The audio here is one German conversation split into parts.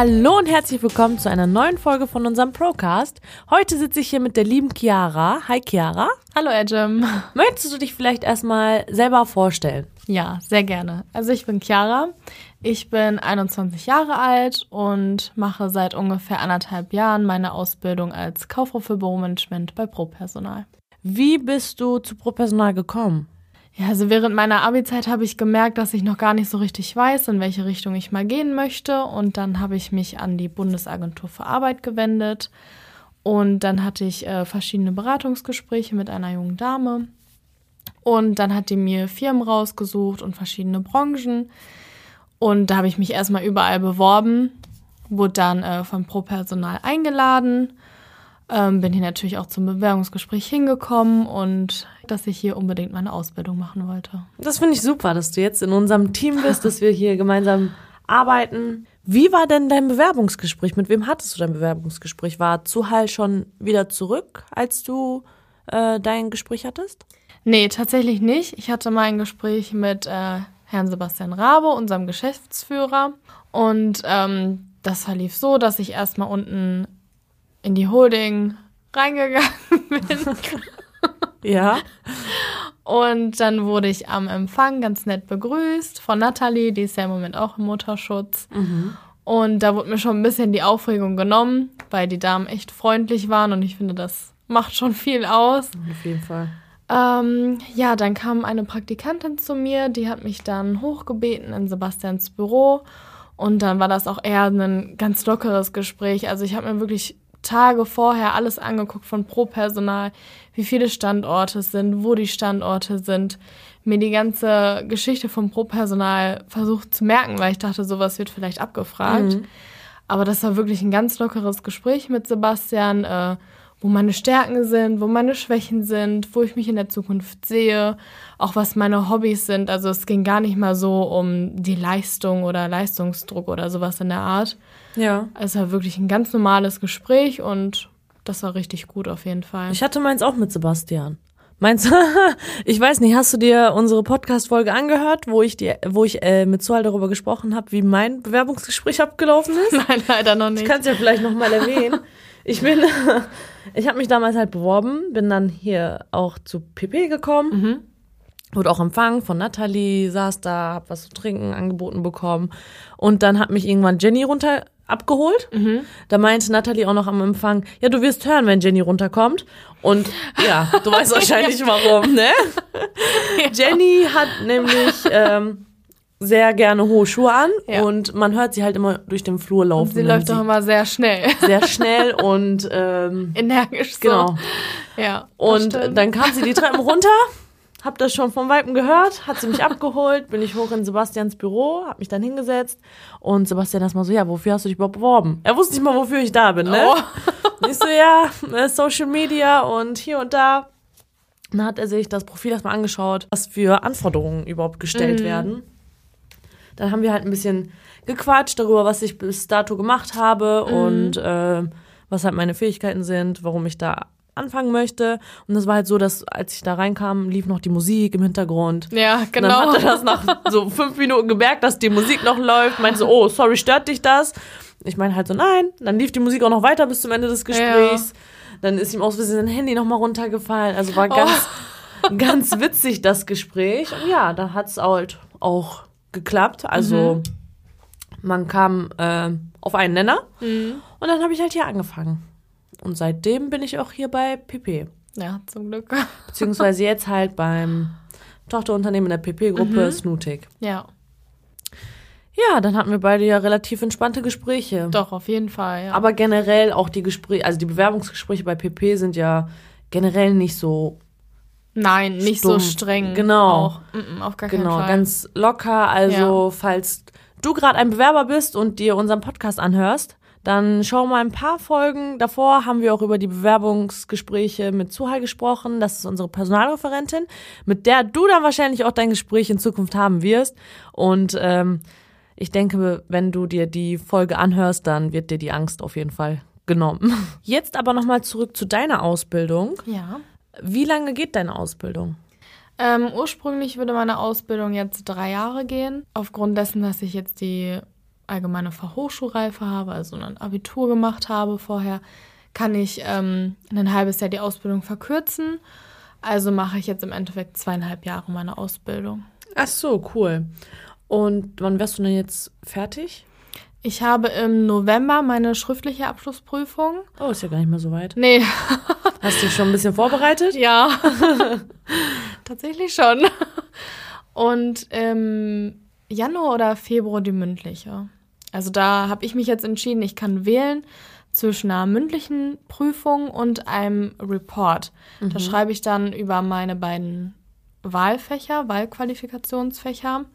Hallo und herzlich willkommen zu einer neuen Folge von unserem Procast. Heute sitze ich hier mit der lieben Chiara. Hi Chiara. Hallo Edgem. Möchtest du dich vielleicht erstmal selber vorstellen? Ja, sehr gerne. Also ich bin Chiara. Ich bin 21 Jahre alt und mache seit ungefähr anderthalb Jahren meine Ausbildung als Kauffrau für Büromanagement bei ProPersonal. Wie bist du zu ProPersonal gekommen? Ja, also während meiner Abi-Zeit habe ich gemerkt, dass ich noch gar nicht so richtig weiß, in welche Richtung ich mal gehen möchte. Und dann habe ich mich an die Bundesagentur für Arbeit gewendet. Und dann hatte ich äh, verschiedene Beratungsgespräche mit einer jungen Dame. Und dann hat die mir Firmen rausgesucht und verschiedene Branchen. Und da habe ich mich erstmal überall beworben, wurde dann äh, von Pro-Personal eingeladen ähm, bin hier natürlich auch zum Bewerbungsgespräch hingekommen und dass ich hier unbedingt meine Ausbildung machen wollte. Das finde ich super, dass du jetzt in unserem Team bist, dass wir hier gemeinsam arbeiten. Wie war denn dein Bewerbungsgespräch? Mit wem hattest du dein Bewerbungsgespräch? War Zuhal schon wieder zurück, als du äh, dein Gespräch hattest? Nee, tatsächlich nicht. Ich hatte mal ein Gespräch mit äh, Herrn Sebastian Rabe, unserem Geschäftsführer. Und ähm, das verlief so, dass ich erstmal unten in die Holding reingegangen bin. ja. Und dann wurde ich am Empfang ganz nett begrüßt von Nathalie, die ist ja im Moment auch im Mutterschutz. Mhm. Und da wurde mir schon ein bisschen die Aufregung genommen, weil die Damen echt freundlich waren und ich finde, das macht schon viel aus. Auf jeden Fall. Ähm, ja, dann kam eine Praktikantin zu mir, die hat mich dann hochgebeten in Sebastians Büro und dann war das auch eher ein ganz lockeres Gespräch. Also ich habe mir wirklich Tage vorher alles angeguckt von Pro-Personal, wie viele Standorte es sind, wo die Standorte sind, mir die ganze Geschichte vom Pro-Personal versucht zu merken, weil ich dachte, sowas wird vielleicht abgefragt. Mhm. Aber das war wirklich ein ganz lockeres Gespräch mit Sebastian, äh, wo meine Stärken sind, wo meine Schwächen sind, wo ich mich in der Zukunft sehe, auch was meine Hobbys sind. Also es ging gar nicht mal so um die Leistung oder Leistungsdruck oder sowas in der Art. Ja. Es war wirklich ein ganz normales Gespräch und das war richtig gut auf jeden Fall. Ich hatte meins auch mit Sebastian. Meinst du, ich weiß nicht, hast du dir unsere Podcast-Folge angehört, wo ich dir, wo ich äh, mit Sual darüber gesprochen habe, wie mein Bewerbungsgespräch abgelaufen ist? Nein, leider noch nicht. Ich kann es ja vielleicht nochmal erwähnen. Ich bin, ich habe mich damals halt beworben, bin dann hier auch zu PP gekommen. Mhm. Wurde auch empfangen von Nathalie, saß da, hab was zu trinken angeboten bekommen. Und dann hat mich irgendwann Jenny runter abgeholt. Mhm. Da meinte Nathalie auch noch am Empfang, ja, du wirst hören, wenn Jenny runterkommt. Und ja, du weißt wahrscheinlich warum, ne? Ja. Jenny hat nämlich ähm, sehr gerne hohe Schuhe an ja. und man hört sie halt immer durch den Flur laufen. Und sie läuft doch immer sehr schnell. Sehr schnell und ähm, energisch. So. Genau. Ja. Und dann kam sie die Treppen runter, hab das schon vom Weipen gehört, hat sie mich abgeholt, bin ich hoch in Sebastians Büro, hab mich dann hingesetzt und Sebastian erstmal so, ja, wofür hast du dich überhaupt beworben? Er wusste nicht mal, wofür ich da bin, ne? Oh. ich so, ja, äh, Social Media und hier und da. Dann hat er sich das Profil erstmal angeschaut, was für Anforderungen überhaupt gestellt mhm. werden. Dann haben wir halt ein bisschen gequatscht darüber, was ich bis dato gemacht habe mhm. und äh, was halt meine Fähigkeiten sind, warum ich da anfangen möchte. Und das war halt so, dass als ich da reinkam, lief noch die Musik im Hintergrund. Ja, genau. Und dann hat er das nach so fünf Minuten gemerkt, dass die Musik noch läuft. Meinte so, oh, sorry, stört dich das? Ich meine halt so, nein. Dann lief die Musik auch noch weiter bis zum Ende des Gesprächs. Ja. Dann ist ihm aus Versehen sein Handy nochmal runtergefallen. Also war ganz, oh. ganz witzig, das Gespräch. Und ja, da hat es halt auch geklappt. Also mhm. man kam äh, auf einen Nenner mhm. und dann habe ich halt hier angefangen. Und seitdem bin ich auch hier bei PP. Ja, zum Glück. Beziehungsweise jetzt halt beim Tochterunternehmen der PP-Gruppe mhm. Snutik. Ja. Ja, dann hatten wir beide ja relativ entspannte Gespräche. Doch, auf jeden Fall, ja. Aber generell auch die Gespräche, also die Bewerbungsgespräche bei PP sind ja generell nicht so Nein, nicht stumpf. so streng. Genau. Auch. Mm -mm, auf gar genau, keinen Fall. ganz locker. Also, ja. falls du gerade ein Bewerber bist und dir unseren Podcast anhörst, dann schau mal ein paar Folgen. Davor haben wir auch über die Bewerbungsgespräche mit Zuhal gesprochen. Das ist unsere Personalreferentin, mit der du dann wahrscheinlich auch dein Gespräch in Zukunft haben wirst. Und ähm, ich denke, wenn du dir die Folge anhörst, dann wird dir die Angst auf jeden Fall genommen. Jetzt aber nochmal zurück zu deiner Ausbildung. Ja. Wie lange geht deine Ausbildung? Ähm, ursprünglich würde meine Ausbildung jetzt drei Jahre gehen. Aufgrund dessen, dass ich jetzt die allgemeine Fachhochschulreife habe, also ein Abitur gemacht habe vorher, kann ich ähm, ein halbes Jahr die Ausbildung verkürzen. Also mache ich jetzt im Endeffekt zweieinhalb Jahre meine Ausbildung. Ach so, cool. Und wann wärst du denn jetzt fertig? Ich habe im November meine schriftliche Abschlussprüfung. Oh, ist ja gar nicht mehr so weit. Nee. Hast du dich schon ein bisschen vorbereitet? Ja. Tatsächlich schon. Und im Januar oder Februar die mündliche. Also da habe ich mich jetzt entschieden, ich kann wählen zwischen einer mündlichen Prüfung und einem Report. Mhm. Da schreibe ich dann über meine beiden Wahlfächer, Wahlqualifikationsfächer,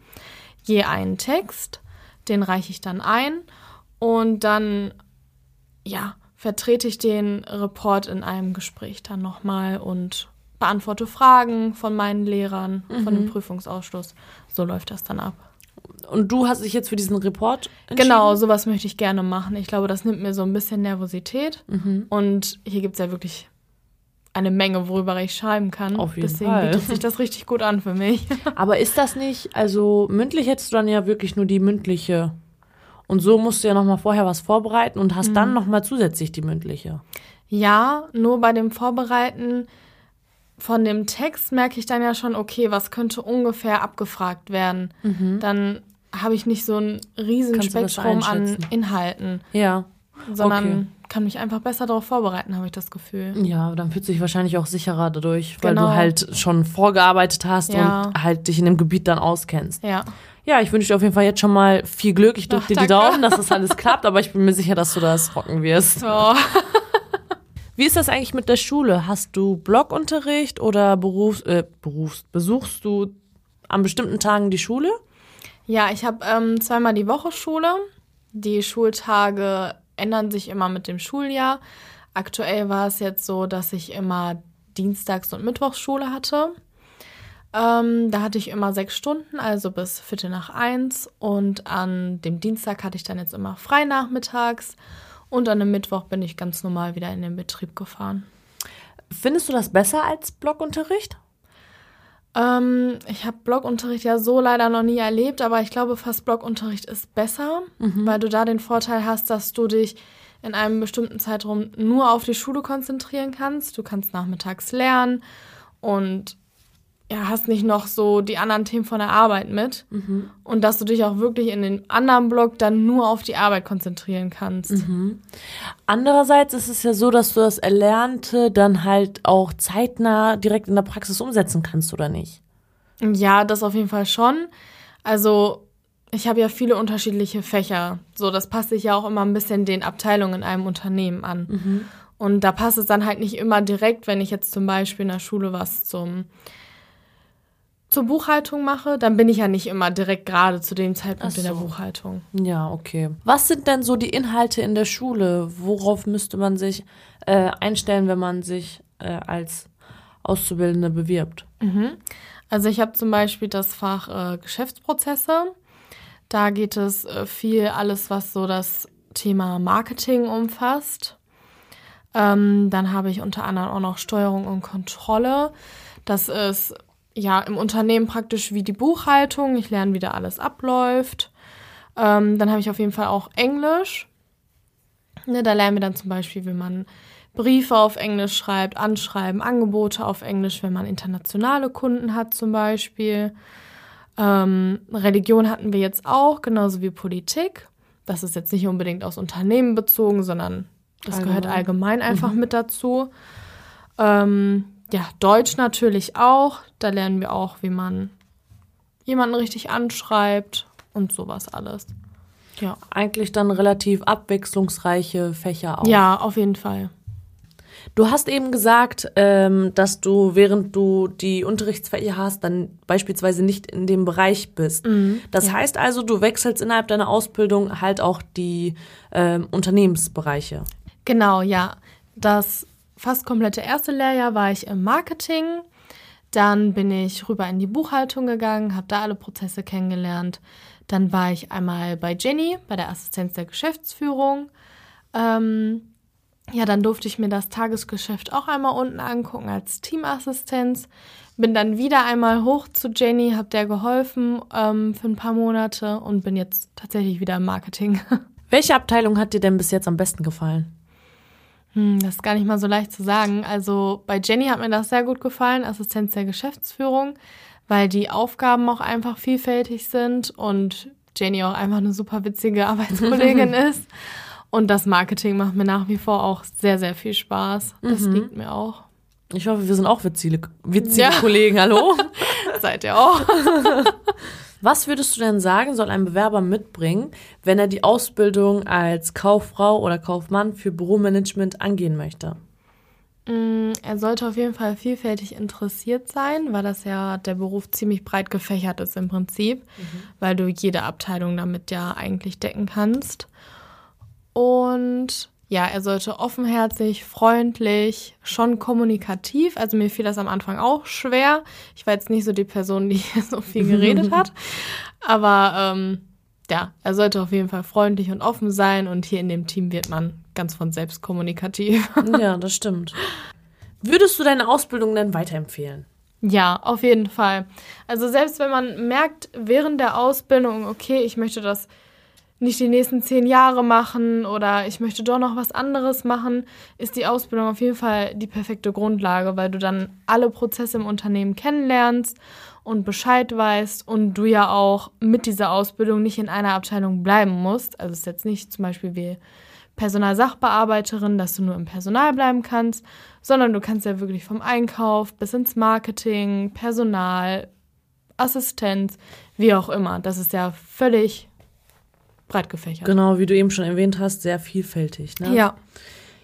je einen Text. Den reiche ich dann ein und dann, ja, vertrete ich den Report in einem Gespräch dann nochmal und beantworte Fragen von meinen Lehrern, mhm. von dem mhm. Prüfungsausschuss. So läuft das dann ab. Und du hast dich jetzt für diesen Report entschieden? Genau, sowas möchte ich gerne machen. Ich glaube, das nimmt mir so ein bisschen Nervosität. Mhm. Und hier gibt es ja wirklich eine Menge, worüber ich schreiben kann. Auf jeden Deswegen Fall. bietet sich das richtig gut an für mich. Aber ist das nicht, also mündlich hättest du dann ja wirklich nur die mündliche. Und so musst du ja nochmal vorher was vorbereiten und hast mhm. dann nochmal zusätzlich die mündliche. Ja, nur bei dem Vorbereiten von dem Text merke ich dann ja schon, okay, was könnte ungefähr abgefragt werden. Mhm. Dann habe ich nicht so ein riesen Spektrum an Inhalten. Ja. Sondern okay. Kann mich einfach besser darauf vorbereiten, habe ich das Gefühl. Ja, dann fühlt sich wahrscheinlich auch sicherer dadurch, weil genau. du halt schon vorgearbeitet hast ja. und halt dich in dem Gebiet dann auskennst. Ja. Ja, ich wünsche dir auf jeden Fall jetzt schon mal viel Glück. Ich drücke dir die Daumen, dass das alles klappt, aber ich bin mir sicher, dass du das rocken wirst. Oh. Wie ist das eigentlich mit der Schule? Hast du Blogunterricht oder Berufs, äh, Berufs besuchst du an bestimmten Tagen die Schule? Ja, ich habe ähm, zweimal die Woche Schule. Die Schultage ändern sich immer mit dem Schuljahr. Aktuell war es jetzt so, dass ich immer Dienstags- und Mittwochsschule hatte. Ähm, da hatte ich immer sechs Stunden, also bis Viertel nach eins. Und an dem Dienstag hatte ich dann jetzt immer frei nachmittags. Und an einem Mittwoch bin ich ganz normal wieder in den Betrieb gefahren. Findest du das besser als Blockunterricht? Ähm, ich habe Blockunterricht ja so leider noch nie erlebt, aber ich glaube fast Blockunterricht ist besser, mhm. weil du da den Vorteil hast, dass du dich in einem bestimmten Zeitraum nur auf die Schule konzentrieren kannst. Du kannst nachmittags lernen und ja, hast nicht noch so die anderen Themen von der Arbeit mit mhm. und dass du dich auch wirklich in den anderen Block dann nur auf die Arbeit konzentrieren kannst. Mhm. Andererseits ist es ja so, dass du das Erlernte dann halt auch zeitnah direkt in der Praxis umsetzen kannst, oder nicht? Ja, das auf jeden Fall schon. Also ich habe ja viele unterschiedliche Fächer. So, das passt sich ja auch immer ein bisschen den Abteilungen in einem Unternehmen an. Mhm. Und da passt es dann halt nicht immer direkt, wenn ich jetzt zum Beispiel in der Schule was zum zur Buchhaltung mache, dann bin ich ja nicht immer direkt gerade zu dem Zeitpunkt so. in der Buchhaltung. Ja, okay. Was sind denn so die Inhalte in der Schule? Worauf müsste man sich äh, einstellen, wenn man sich äh, als Auszubildende bewirbt? Mhm. Also ich habe zum Beispiel das Fach äh, Geschäftsprozesse. Da geht es äh, viel alles, was so das Thema Marketing umfasst. Ähm, dann habe ich unter anderem auch noch Steuerung und Kontrolle. Das ist ja, im Unternehmen praktisch wie die Buchhaltung. Ich lerne, wie da alles abläuft. Ähm, dann habe ich auf jeden Fall auch Englisch. Ne, da lernen wir dann zum Beispiel, wie man Briefe auf Englisch schreibt, Anschreiben, Angebote auf Englisch, wenn man internationale Kunden hat zum Beispiel. Ähm, Religion hatten wir jetzt auch, genauso wie Politik. Das ist jetzt nicht unbedingt aus Unternehmen bezogen, sondern das allgemein. gehört allgemein einfach mhm. mit dazu. Ähm, ja, Deutsch natürlich auch. Da lernen wir auch, wie man jemanden richtig anschreibt und sowas alles. Ja. Eigentlich dann relativ abwechslungsreiche Fächer auch. Ja, auf jeden Fall. Du hast eben gesagt, ähm, dass du, während du die Unterrichtsfächer hast, dann beispielsweise nicht in dem Bereich bist. Mhm, das ja. heißt also, du wechselst innerhalb deiner Ausbildung halt auch die ähm, Unternehmensbereiche. Genau, ja. Das fast komplette erste Lehrjahr war ich im Marketing. Dann bin ich rüber in die Buchhaltung gegangen, habe da alle Prozesse kennengelernt. Dann war ich einmal bei Jenny, bei der Assistenz der Geschäftsführung. Ähm, ja, dann durfte ich mir das Tagesgeschäft auch einmal unten angucken als Teamassistenz. Bin dann wieder einmal hoch zu Jenny, habe der geholfen ähm, für ein paar Monate und bin jetzt tatsächlich wieder im Marketing. Welche Abteilung hat dir denn bis jetzt am besten gefallen? Hm, das ist gar nicht mal so leicht zu sagen. Also bei Jenny hat mir das sehr gut gefallen, Assistenz der Geschäftsführung, weil die Aufgaben auch einfach vielfältig sind und Jenny auch einfach eine super witzige Arbeitskollegin ist. Und das Marketing macht mir nach wie vor auch sehr, sehr viel Spaß. Das mhm. liegt mir auch. Ich hoffe, wir sind auch witzige, witzige ja. Kollegen, hallo? Seid ihr auch. Was würdest du denn sagen, soll ein Bewerber mitbringen, wenn er die Ausbildung als Kauffrau oder Kaufmann für Büromanagement angehen möchte? Mm, er sollte auf jeden Fall vielfältig interessiert sein, weil das ja der Beruf ziemlich breit gefächert ist im Prinzip, mhm. weil du jede Abteilung damit ja eigentlich decken kannst. Und ja, er sollte offenherzig, freundlich, schon kommunikativ. Also mir fiel das am Anfang auch schwer. Ich war jetzt nicht so die Person, die so viel geredet hat. Aber ähm, ja, er sollte auf jeden Fall freundlich und offen sein. Und hier in dem Team wird man ganz von selbst kommunikativ. Ja, das stimmt. Würdest du deine Ausbildung denn weiterempfehlen? Ja, auf jeden Fall. Also selbst wenn man merkt während der Ausbildung, okay, ich möchte das nicht die nächsten zehn Jahre machen oder ich möchte doch noch was anderes machen, ist die Ausbildung auf jeden Fall die perfekte Grundlage, weil du dann alle Prozesse im Unternehmen kennenlernst und Bescheid weißt und du ja auch mit dieser Ausbildung nicht in einer Abteilung bleiben musst. Also es ist jetzt nicht zum Beispiel wie Personalsachbearbeiterin, dass du nur im Personal bleiben kannst, sondern du kannst ja wirklich vom Einkauf bis ins Marketing, Personal, Assistenz, wie auch immer. Das ist ja völlig breit gefächert. Genau, wie du eben schon erwähnt hast, sehr vielfältig. Ne? Ja.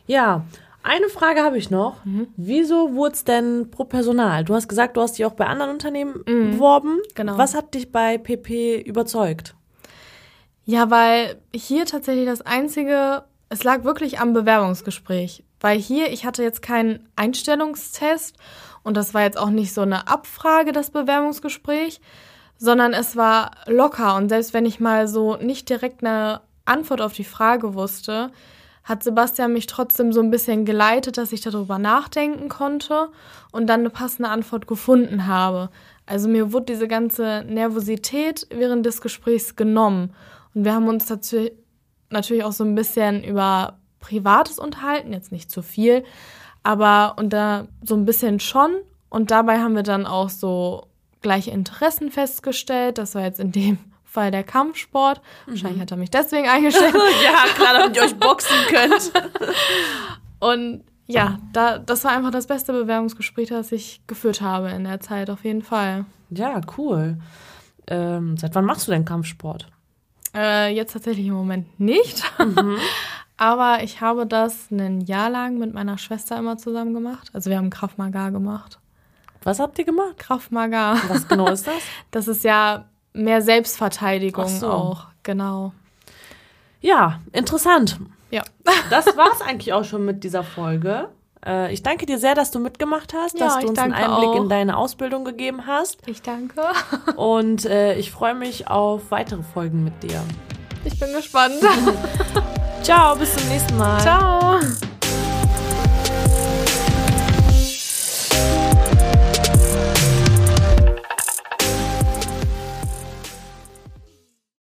Ja, eine Frage habe ich noch. Mhm. Wieso wurde es denn pro Personal? Du hast gesagt, du hast dich auch bei anderen Unternehmen mhm. beworben. Genau. Was hat dich bei PP überzeugt? Ja, weil hier tatsächlich das einzige, es lag wirklich am Bewerbungsgespräch. Weil hier, ich hatte jetzt keinen Einstellungstest und das war jetzt auch nicht so eine Abfrage, das Bewerbungsgespräch, sondern es war locker. Und selbst wenn ich mal so nicht direkt eine Antwort auf die Frage wusste, hat Sebastian mich trotzdem so ein bisschen geleitet, dass ich darüber nachdenken konnte und dann eine passende Antwort gefunden habe. Also mir wurde diese ganze Nervosität während des Gesprächs genommen. Und wir haben uns dazu natürlich auch so ein bisschen über Privates unterhalten, jetzt nicht zu viel, aber und da so ein bisschen schon. Und dabei haben wir dann auch so gleiche Interessen festgestellt. Das war jetzt in dem Fall der Kampfsport. Mhm. Wahrscheinlich hat er mich deswegen eingestellt. ja, klar, damit ihr euch boxen könnt. Und ja, da, das war einfach das beste Bewerbungsgespräch, das ich geführt habe in der Zeit, auf jeden Fall. Ja, cool. Ähm, seit wann machst du denn Kampfsport? Äh, jetzt tatsächlich im Moment nicht. Mhm. Aber ich habe das ein Jahr lang mit meiner Schwester immer zusammen gemacht. Also wir haben Kraft Maga gemacht. Was habt ihr gemacht? Krav Maga. Was genau ist das? Das ist ja mehr Selbstverteidigung so. auch, genau. Ja, interessant. Ja. Das war's eigentlich auch schon mit dieser Folge. Äh, ich danke dir sehr, dass du mitgemacht hast, ja, dass du uns einen Einblick auch. in deine Ausbildung gegeben hast. Ich danke. Und äh, ich freue mich auf weitere Folgen mit dir. Ich bin gespannt. Ciao, bis zum nächsten Mal. Ciao.